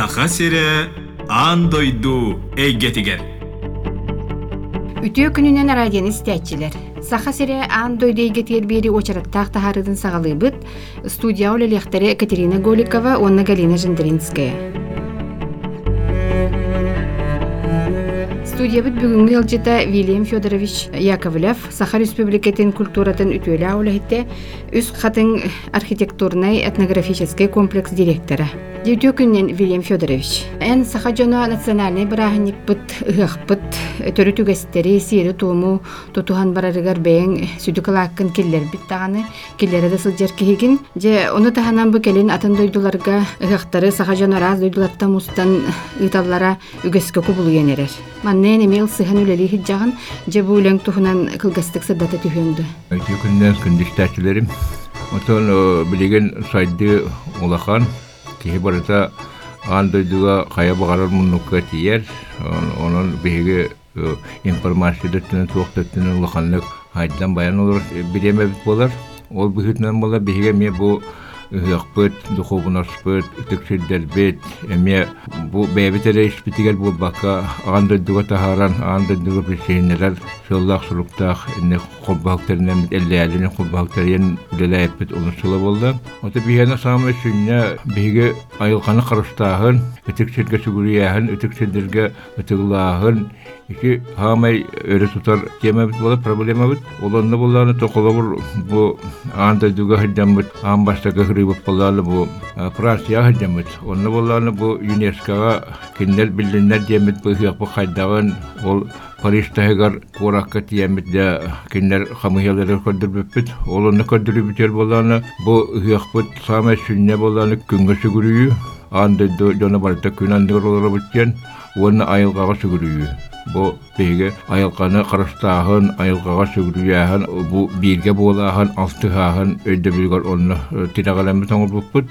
саха сире андойду эйгетигер Үтіө күнінен радионы стячилер. Саха сире ан дойдейге тербери очараттақ тахарыдын сағалыбыт, студия олелектері Екатерина Голикова, онна Галина Жендринская. Студиябыт бүгүнгү ылжыта Вильям Федорович Яковлев Саха Республикатын культуратын үтүөлө аулахитте үс хатын архитектурный этнографический комплекс директора. Дютү күннен Вильям Федорович. Эн Саха жона национальный барахник быт ыхпыт төрү түгестери сири тууму тутухан барарыгар бэйэн сүдүкалааккын киллер бит таганы киллери да сылжар кихигин же ону таханан бу келин атын дойдуларга ыхактары Саха жона раз дойдуларта мустан ыталлара үгеске кубулуен эрер. Маннен эмил сыхан үлели хиджагын же бу үлең тухунан кылгастык сырдата түхөндү. Өте күннен күндістәчілерім. Отон білеген сайды улахан, кеһи барыта андойдуга кая багарар муннукка тиер, информация түнен туакта түнен улаханлык хайдан баян олар биреме бит болар. Ол бихитнен болар биһиге ме бу ыхпыт, духовноспыт, тексилдербит, эме бу бэбитере испитигер бу бака андойдуга тахаран, андойдуга бисейнелер, сыллах суруктах, эне холбахтеринен эллээлин холбахтерин үлелээппит унусула болду. Ота биһена самы сүнне биһиге айылканы карыстаахын, үтүксилге сүгүрияхын, үтүксилдерге үтүглаахын, ики хамай өрө тутар тема бит болот, проблема бит. Олонны булланы токолобур бу андойдуга хыддамбыт, амбастага хырыбыт болланы бу Франция хыддамбыт. Онны булланы бу ЮНЕСКОга киндер билдиннер демит бу хыяк бу хайдагын ол Парижтагар куракка де киндер хамыялары болланы бу хыякпыт саме сүнне болланы күнгө сүгүрүйү. Анды жона барта күнандыр олары бүткен. Оны беге бирге болаахын, алтыхаахын өйдө билгөр онны тирагаламы тоңур буппут.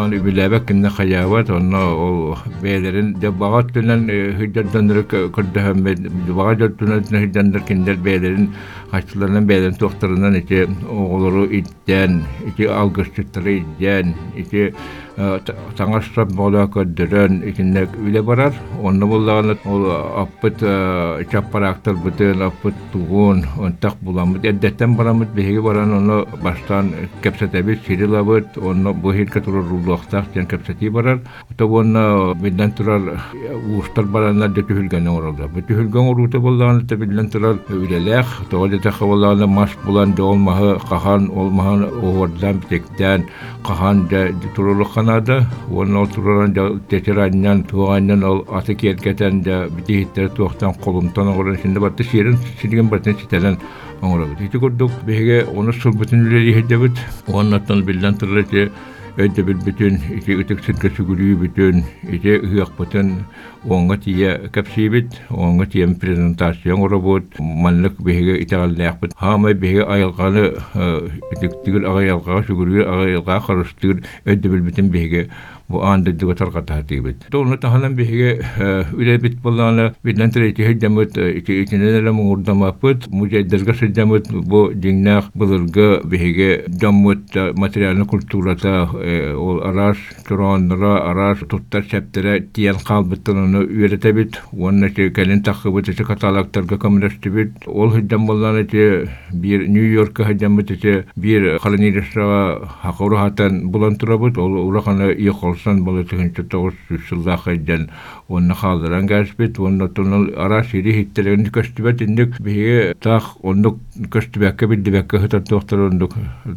onu bilebek kinne hayavat onu o beylerin de bağat dönen hüddendir kurdu hem bağat dönen hüddendir kinder beylerin haçlarının beylerin doktorundan iti oğulları idden iti algıçtıkları idden iti таңаштап бола көддөрөн икинне үле барар онны буллаган ол аппыт чаппарактар бүтен аппыт тугун онтак буламыт эддеттен барамыт биһиги баран оны баштан кепсетебит сирилабыт онно бухирка турар рулуактак ден кепсети барар отобонна биден турар устар баранна дөтүхүлген оралда бүтүхүлген орута буллаган те биден турар үлелех тооле таха буллаган маш булан долмахы кахан олмахан оордан тектен кахан да турулук канада оны тураран тетераннан туганнан ол аты керкетен да битиһиттер туохтан колумтан орын синде батты ширин сирген батын сителен оңорабыт ити курдук беге оны сул бүтүн үлери хедебит оннаттан билден турар өйдө бил бүтүн ити үтүксүткө сүгүлүү бүтүн ити ыакпытын оңга тие капсибит оңга тием презентация оробут манлык беге итагаллаакпыт хамай беге айылганы үтүктүгүл агайалга сүгүлүү агайалга карыстыгыр өйдө бил бүтүн беге бит булланы бидән тирәти һәдәмәт ики икенеләр мурдама пут муҗәддәргә сәдәмәт бу диңнәх булырга биһиге дәмәт материалны культурата ол араш торонра араш туттар чәптере тиян калбыттыны үйрәтә бит. Онны ки кален тахыбы теше каталактарга коммунисты бит. Ол булланы ки бир Нью-Йоркка һәдәмәт ки бир колонияләштә хакыры хатан булан турабыт. Ол ураканы йокол Сан болы тыгынчы тоғыз айдан онны халдыран кәспет, онны тоныл ара сири хиттерен көстүбет индик биге тах онны көстүбәккә билдибәккә хытар тоқтар онны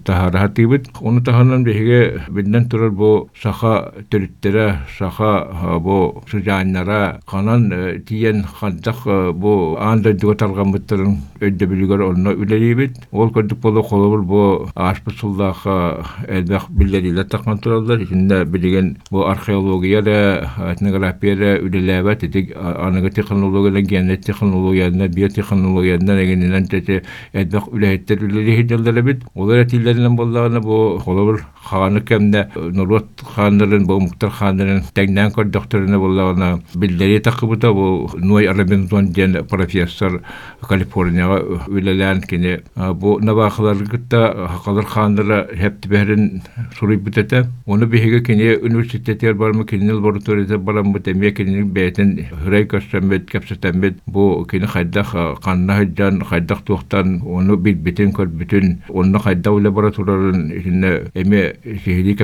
тахара хатибит. Оны таханан биге бидден турар бу саха төрүттере, саха бу сужаннара канан тиен хандак бу анда дуга тарган буттарын өйдө билгөр онны үлелибит. Ол көдүк болу колобул бу ашпы сулдаха элбек билдерилер такан туралар. Ичинде билген билеген бу археология да этнография да үлеләбәт итик аныгы технология генет технологияна биотехнологияна дегеннән тете эдбак үләһеттер үлелеһи дәлдәле бит олар тилләреннән буллагына бу холобыр ханы кемдә нурот ханнарын бу муктар ханнарын тәгнән кор докторына буллагына билдәри такыбыта бу ной арабинтон ден профессор калифорнияга үлелән кине бу набахлар гытта хакалар ханнара хепти бәрен суруй битете оны биһиге кине университеттер бармы кине лабораторияда барам бу кине бәтен хөрәй кастамбет капсатамбет бу кине хайда канна хаҗдан хайдак туктан оны бит битен көр бүтүн онны хайда лабораторияларын исинне эме сихили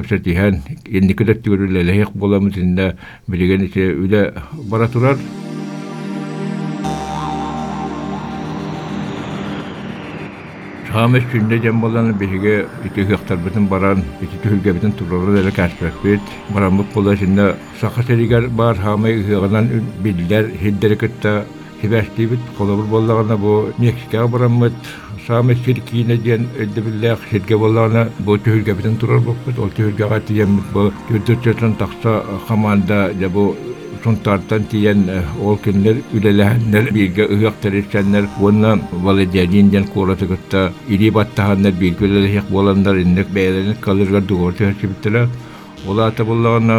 кедәт түгәрләр ләйек буламыз инде билеген исе үле бара Хамеш күнде жем болан биһиге ити хыктар битен баран ити турары да каспет бит барамык була шинда саха серигер бар хамай хыгынан биллер хиддер кытта хибәшти бит колобур боллагана бу Мексикага барамыт саме сиркине ден өдді билләх сирге боллагана бу түһүлгә битен турар бит ол түһүлгә гатием бу түдүчөтөн такса хаманда да бу сунтартан тиен ол кинлер үлеләһәннәр бирге ыяктар ишәннәр уонна валедианин кураты кытта ири баттаһаннар бирге үлеләһәк боландар иннек бәйләнек дугор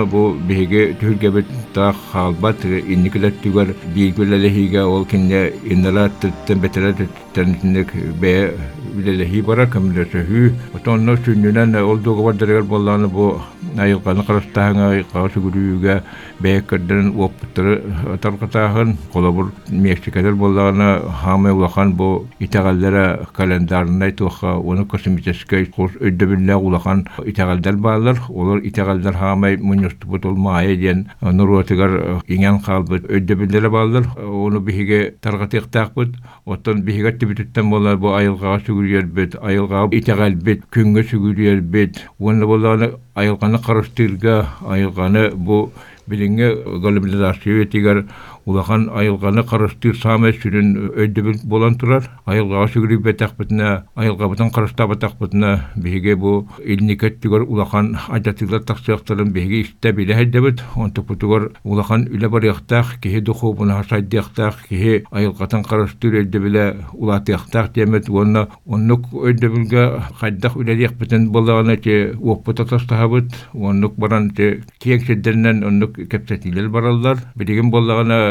бу биһиге түһүлгә бит та ол билелеһи бара кемләр сөһү отонно сүннән ол дугы бардыргар буллагана бу оптыр таркатаһын колобур Мексикадыр буллагана хаме улахан бу итәгалдар балар олар итәгалдар хамай мунюстубут тибитеттен болар бу сүгүрер бит айылга итәгал бит күнгө сүгүрер бит оны буллагана айылганы караштырга айылганы бу билинге глобализация тигер улахан айылганы караштыр саме сүрүн өйдөбүл болан турар айылга сүгүрү бетак битне айылга бутан карашта батак битне биге бу илникет тигер улахан ажатыглар таксыяктарын биге исте биле хэддебит онто путугар улахан үле бар яктак кихи духу буна хасайд яктак кихи айылгатан караштыр өйдөбүле улат яктак демет. Онна оннук үле як битен болагана те оппута тастахабыт оннук баран те киек седдернен оннук кепсетилер бараллар. Билеген боллагана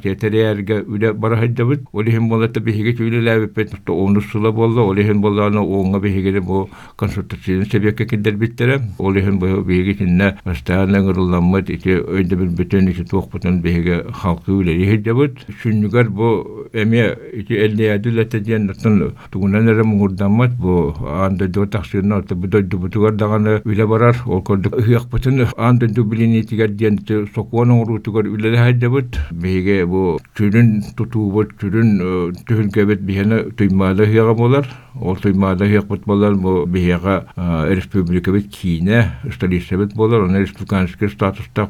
терерге үле барахайдабыт олихин болата биһиге түүлеләбиппет оны сула болла олихин болларына оңга биһиге бу консультацион себекке кидер биттере олихин бу биһиге тинне бастаана гырылламмат ити өйдөбүл бүтүн ити туохпутун биһиге халкы үле хиддабыт сүннүгөр бу эме ити эллиядүлете диэн тун тугунан эре муңурдаммат бу анда до таксырна ата бу дойду бутугар даганы үле барар ол көрдүк ыякпытын анда ду билини тигер диэн сокуонун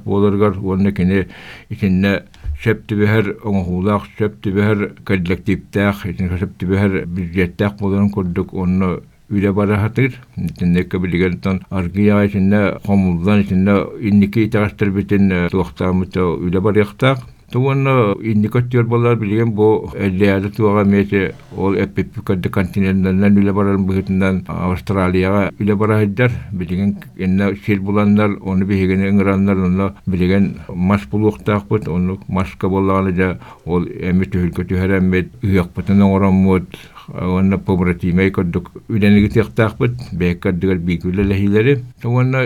боларгар оны кене итинне септибэхэр оҥохуулаах септибэхэр коллективтаах септибэхэр бюджеттаах боларын курдук онно үле барахатыр тиннекке билигентон аргия исинне хомулдан исинне инники итагастыр битин туохтаамыта үле барыахтаах Туган индикатор болар билген бу эллеяда туага мете ол эппипикадды континенттен үле барарын быһытынан Австралияга үле барайдар билген энне сел буландар оны биһиген эңрандар оны билген мас булуктак бут оны маска боллаганы да ол эми төһөлкө төһөрәммет ыяк бутын ораммут Онна побратимей коддук үденеги тиктаакпыт бэккаддыгар бикүлэ лэхилери. Онна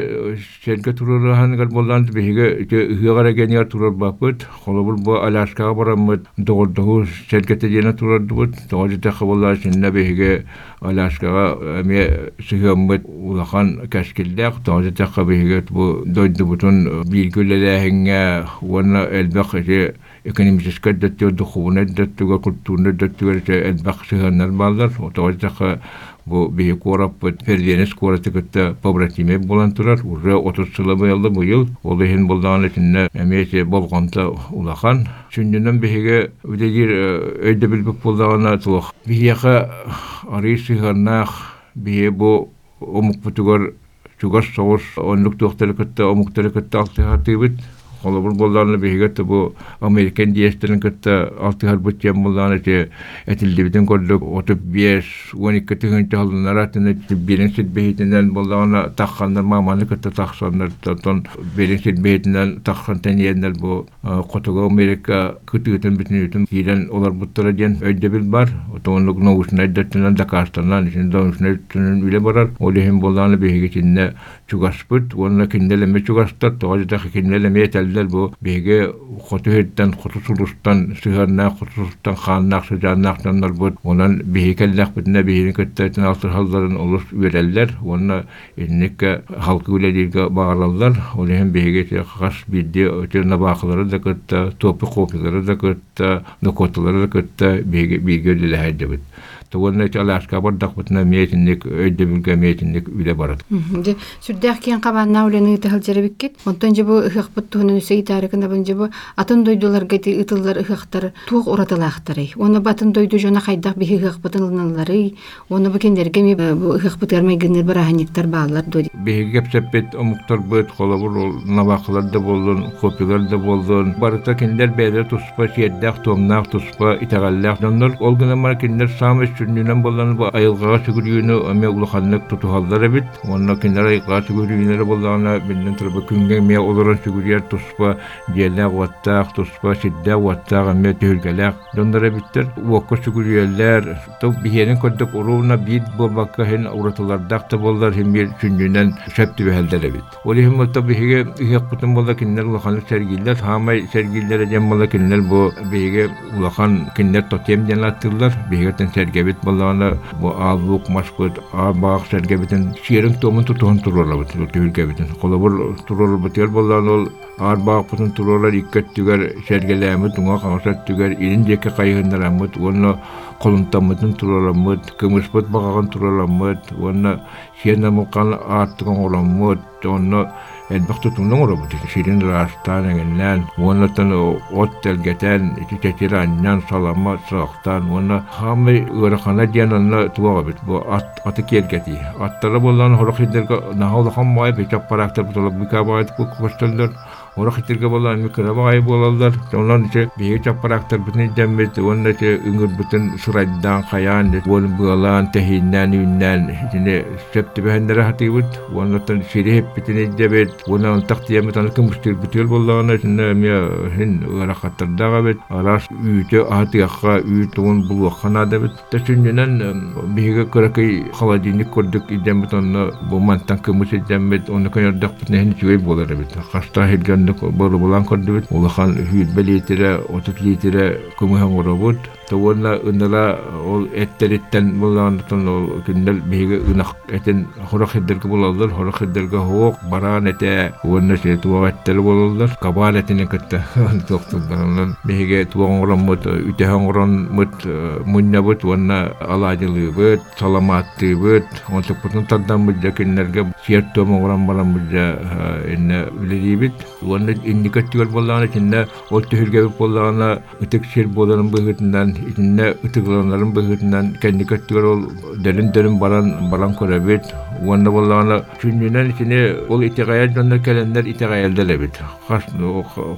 сенке турурахангар боллан биһиге ыгара генигар турар баппыт. Холобул бу Аляскага бараммыт. Догордогу сенкете жена турардыбыт. Догоржы тахы боллар синна биһиге Аляскага эме сыгыммыт улахан каскилдак. Догоржы тахы биһиге бу дойдубутун бикүлэ лэхиңе. Онна элбак экономическа даттыгар духуна даттыгар культурна даттыгар элбак сыганнар балдар. Догоржы бу бии кораппыт перденес побратиме болан турар уже 30 жылы быйылды бу ел ол эхин болдаган ичинне эмесе болгонта улахан чүндүнөн биһиге үдегир өйдө билбек болдагана тулух бияка ары сыгарнах бие бу омукпутугар чугас соғыс онлук Холобур болларны бигетте бу Американ диестерин кытта алты хар бутчем болларны те этилдибитен көрдүк отуп беш 12 тыгын талынар атына бирин сит бейтинен болларны таккандар маманы кытта таксандар тон бирин сит бейтинен таккан теньендер бу котого Америка бүтүнүтүн кирен олар буттара ден өйдө бил бар отонлук новусун айдаттынан дакарстанан ишин новусун айдаттынан үле барар олехин болларны бигетинне чугаспыт онна кинделеме чугастар тоожда кинделеме телдер бу беге хотуһеттен хотусулустан сыгарна хотусулустан хааннак сыжааннактаннар бут онан бехекеллак битне бехини көттөтен алтыр халдарын олус үереллер онна инникке халкы үлелерге багараллар олехин беге хас бидди өтөрна бакылары да көттө топы копилары да көттө нокоталары да көттө беге биге үлелехайдыбыт Тугунна Аляска бардак бутна метинник өйдө билге метинник үле барат. Де сүрдәк кен кабанна үләне тәһәл җәрбиккет. Онтан җибу ихх бут туһны үсәй тарикында бун җибу атын дойдулар гати ытыллар иххтар туг ураталахтары. Оны батын дойду жона хайдак би ихх бутынлары. Оны бу кендерге ми бу ихх бут ярмай генер бараханиктар баалар доди. Беге гепсепет омуктар быт холобур наваклар да болдун, копилар да болдун. Барыта кендер бере туспа сиеддак томнак туспа итагаллак. Доннор ол гына мар кендер самы сүрнүнөн боллан бу айылгага сүгүрүүнү эме улаханнык тутухаллар бит. Онна кендер айылгага сүгүрүүнөр боллана бинден турба күнгө ме олорон сүгүрүер туспа диеллак ваттак туспа сиддә ваттак эме төгөлгәләк. Доннор биттер уокко сүгүрүеллер. То бихенен көрдөк уруна бит болбакка хен уратылардак та боллар хем сүрнүнөн шепти бәһәлдәре бит. Ол хем то биһиге ихек бутун болла киннер улахан сәргиллер, хамай сәргиллер дем болла киннер бу биһиге улахан киннер тотем. Биһигетен сәргебит болланы бу албук машкут абак сәргебитен шерин томун тутун туралар бит. Төгөлгебитен. Колобур бит болланы ол арбаак бутун туралар иккет түгер сәргеләмит, туңа каңсат түгер ирин деке кайгындарамыт. Оны колунтамытын тураламыт, кымыспыт багаган тураламыт, оны сиена мукан аттыган оламыт, Elbette tunnumuru bu tiki şirin rastana gelen, onlatan o ottel geten, iki tekira annen salama sıraktan, ona hamı ırakana diyen anla tuvağa bit. Bu at, atı kelgeti. Attara bolan horak hindirga nahavla hammayıp, hiç apparaktar butalık bikamayet bu kuştallar. итирге болан микро багай болалдар. Онлар че бие чапарактар бүтүн дембет, онда че үңүр бүтүн сурайдан каян, болун буалан техиннен үннен, жине септи бендер хатыбыт, онда тан ширеп бүтүн дебет, онда тактиямы тан кымыштыр бүтүл болланы, жине ме хин ырахаттарда бет, арас үйтө атыякка үйтүн булвахана дебет. Тэшүннен биге көрөкөй холодильник көрдүк идембет онда бу мантан кымыш идембет, онда көнөрдөк бүтүн хин чуй болар бит. Хаста хилген болу болан көрдүбүт улахан хүйт белитире отут литире ол күндел биһиге ынак этин хорох хиддерге булалдар хорох хиддерге хоок бараан эте уонна се туага эттер болалдар кабаал этине кытта токтулдан биһиге туоңороммут үтэһоңоронмут муннабут уонна алаадылыыбыт саламааттыыбыт онтукпутун тарданбут жакиннерге сиертомоңорон барамбут жа инне билерибит уонна инникаттигер боллаана кинне ол түһүргебит боллаана ытык сир боларын быһытынан итинне ытыгланарын быһытынан кенникаттигер ол дерин дерин баран баран көрөбит уонна боллаана чүннүнен итине ол итегаял донна келендер итегаялделебит хас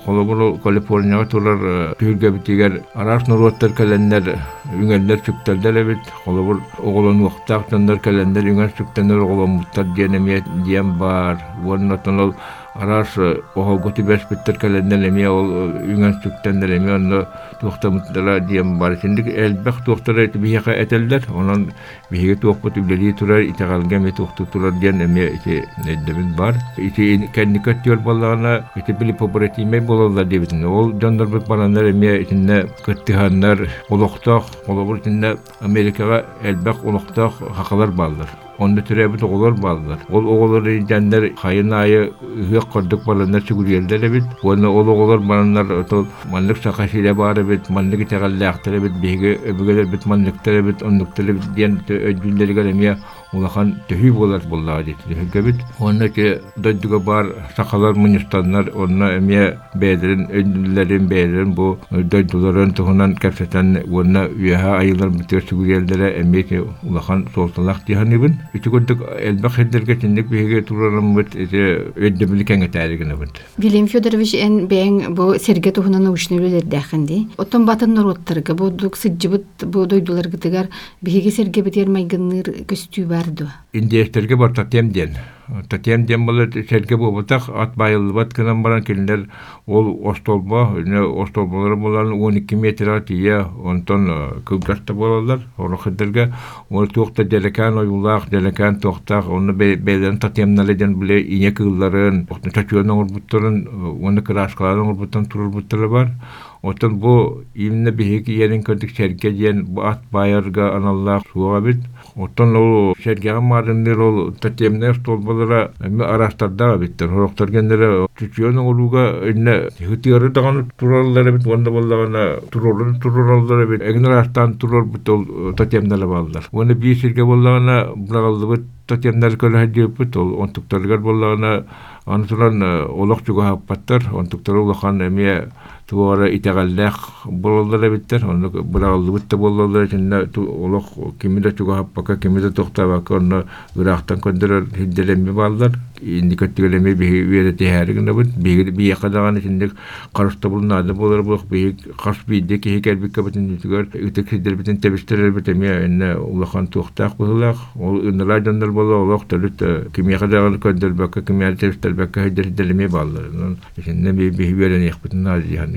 холобур калифорнияга турар түһүргебитигер арас нуруаттар келендер үңеллер сүктелделебит холобур оголон уктак дондар келендер үңел сүктенер оголон муттар диенемиет диен бар уоннотон ол арас оһолгуту бэс биттер кэлэннэл эми ол үңэн сүктэннэл эми онно туохтамыттара диэм бар синдик элбэх туохтара эти бихиэха этелдер онон биһиги туохпут үлэлии турар турар диэн эми ити эддебит бар ити кэнникөттүөр боллагана ити били попуратимей болалар дебитин ол жондорбут бараннар эми итинне кыттыханнар олохтох олобур итинне америкага элбэх олохтох хакалар баллар онда түрәбит оголор балдар. Ол оголор жандер хайын айы үгө кордук баландар сүгүргелдер бит. Оны ол оголор баландар сакашиле бары бит, манлык тәгаллактыр бит, өҗүлләргә лемия улахан төһүй болар буллар дит. Төһүгә бит. Онда ке дойдуга бар сакалар мунистаннар, онна эмия бәдерин өҗүлләрин бәдерин бу дойдуларын туһунан кәфсәтән онна үяһа айылар битер сүгүргелдер эмия улахан солталак диханыбын. Ити күндік әлбәқ хеддерге тіндік бейге турарым ити өйдімілі кәңі тәрігіні бұд. Вильям Федорович эн бэң бу серге тухунан научный үлелердәхинди. Оттон батын нороттарга бу дук сыджыбыт бу дойдулар гытыгар биһиги серге битер майгынныр көстүү барду. Индиестерге бар татем ден. Татем ден болы серге бу бутак ат байылбат кынан баран келдер ол остолба, остолбалары боларын 12 метр атия, онтон кылгашта болалар, оны хеддерге ол туакта делекан оюлак, делекан туактак, оны бейлен татемнале ден биле ине кылларын, октун чачуан оңурбуттарын, оны кырашкаларын оңурбуттан турурбуттары бар. Отон бу имне бихики ерин көрдүк серге бу ат байырга аналлах суга бит. Отон ол сергега марыннер ол татемнер столбалара эми арастарда биттер. Хороктор гендере чүчүөнү олуга инне хытыяры даганы тураллары бит онда боллагана туролун тураллары бит. Эгнер астан турор бит ол татемнер балдар. Оны би серге боллагана бурагалды бит татемнер көлө хадип ол онтуктаргар боллагана анытынан олох чуга хаппаттар онтуктар улахан эми туора итагаллах бололлар биттер оны бурагалды битте бололлар чинна олох кимиде чуга хаппака кимиде тохтабака онно үрахтан көндөрөр хидделеми балдар инди көттүгөлеми биһи үере тиһәригин бит биһи бие кадаган чиндик карышта булнады болор булак биһи каш бидде ки хекер бикке битин түгөр үтек хиддер битин тебиштерер битем я энне улахан тухтак булак ол ынлар жандар боло олох төлүт кимия кадаган көндөр бакка кимия тебиштер бакка хиддер хидделеми балдар чинне биһи биһи үере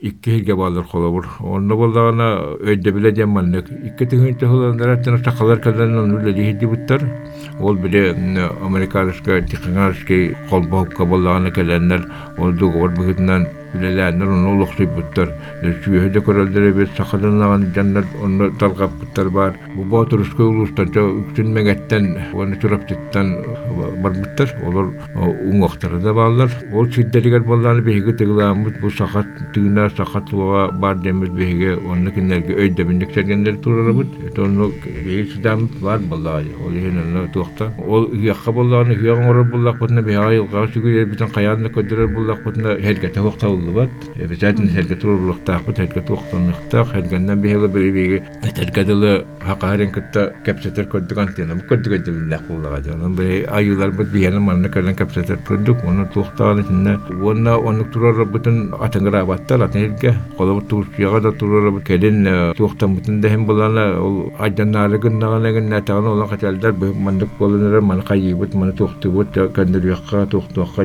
икки балар холобур. Онно болдагана өйдө биле демманнык. Икки тыгынчы холандар аттана сакалар кадан онула дихиди буттар. Ол биле американска тиханарский колбоққа болдагана келеннер ол билеләннер оны улуксый буттар. Сүйөһдө көрөлдөрө бит сакаданлаган жаннар онно талгап буттар бар. Бу батырыскы улустан жа үксүн мегеттен оны чурап титтен бар буттар. Олар уңоқтары да балар. Ол сиддеригер болланы биһиге тыгыламыт бу сакат тыгына сакатлыга бар демир биһиге кинерге өйдө биндик сергендер турарыбыт. Тону биһи сидам бар боллар. Ол. Ол бутна херге тавакта буллыбат. Бизатны херге турулуктак бут херге туактанлыктак хергеннен биһиге бириге этергедиле хакарын кытта кепсетер көддүк антена бу көддүк дилдек буллага жаным бе аюлар бут биһине манны көлөн кепсетер көддүк оны туактаган içinde оны оны турар бутун атыңгыра баттар атыңга коло тур яга да турар бут келин туактан бутун дехим булана ол айданнары качалдар бу мандык көндүр якка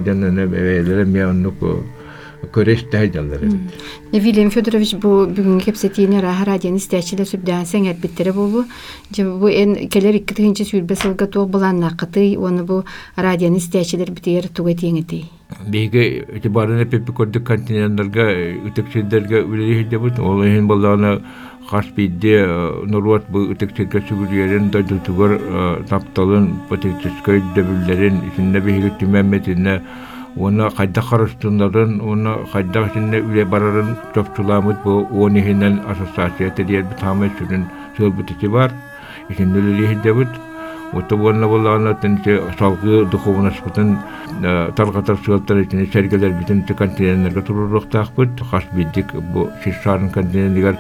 жанна бебелер мен оннук көреш тәҗәлләре. Вильям Федорович бу бүгүн кепсетине раһа радион истәчиле сүбдән сәңәт биттере булу. Җа бу эн келер 2-нче сүрбә сылга то буланна кыты, оны бу радион истәчилер битер тугы тиңити. Беге итибарына пепи көрдүк континентлерге, үтекселдерге үлели хидебут, ол ен баланы хас бидде нурват бу үтекселге сүгүрүерин дойдутугар тапталын патетической дөбүллерин исинне беге түмәмметине Оны қайда қарыстындарын, оны қайда сінне үле барарын топчуламыд бұл оны хинен ассоциацията дейір бір тамай сүрін бар. Үлі хидде Ото буанна боллаана тенче салгы духовнаспытын талгатар сыгалтар ичине сергелер битин контейнерге туруруктаакпыт хас бидик бу шишарын контейнерлер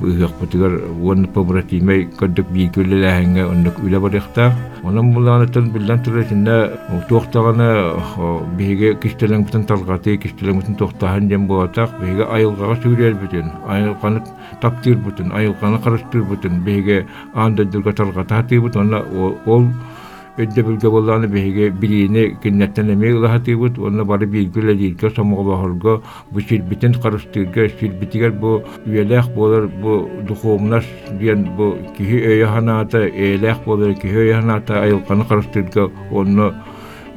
быгакпытыгар уон побратимей көддөк бийгүлелэхэнге оннук үле барыхта онун булаанатын билден туры ичинде туохтаганы биһиге кистелең бутун талгаты кистелең бутун тохтахан дем болатак биһиге айылгага сүгүрер бүтүн айылганы таптыр бүтүн айылганы карыштыр бүтүн биһиге анда ол өдде билге болланы биһиге бириини киннеттен эме ылахатыбыт онна бары сомоголохорго бу сирбитин карыстырга сирбитигер бу үелэх болар бу духовнаш диэн бу киһи өйө ханаатаээлэх болар киһи өйө ханаата айылканы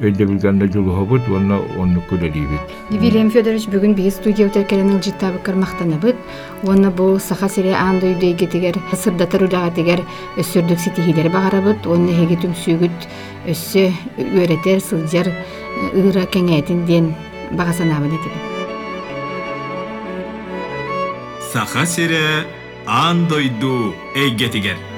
карыстырга онно өйдө билгенде жулухобут онно онну күлелибит Вильям Федорович бүгін биги студия өтеркелен ылжыттабыккар мактанабыт. Оны бу саха сире андой дейгетигер сырдатыр улагатигер өссөрдүк ситихилер багарабыт. Оны хеги түмсүгүт өссө үөретер сылжар ыыра кеңетин ден багасанабын этибит. Саха сире андойду эйгетигер.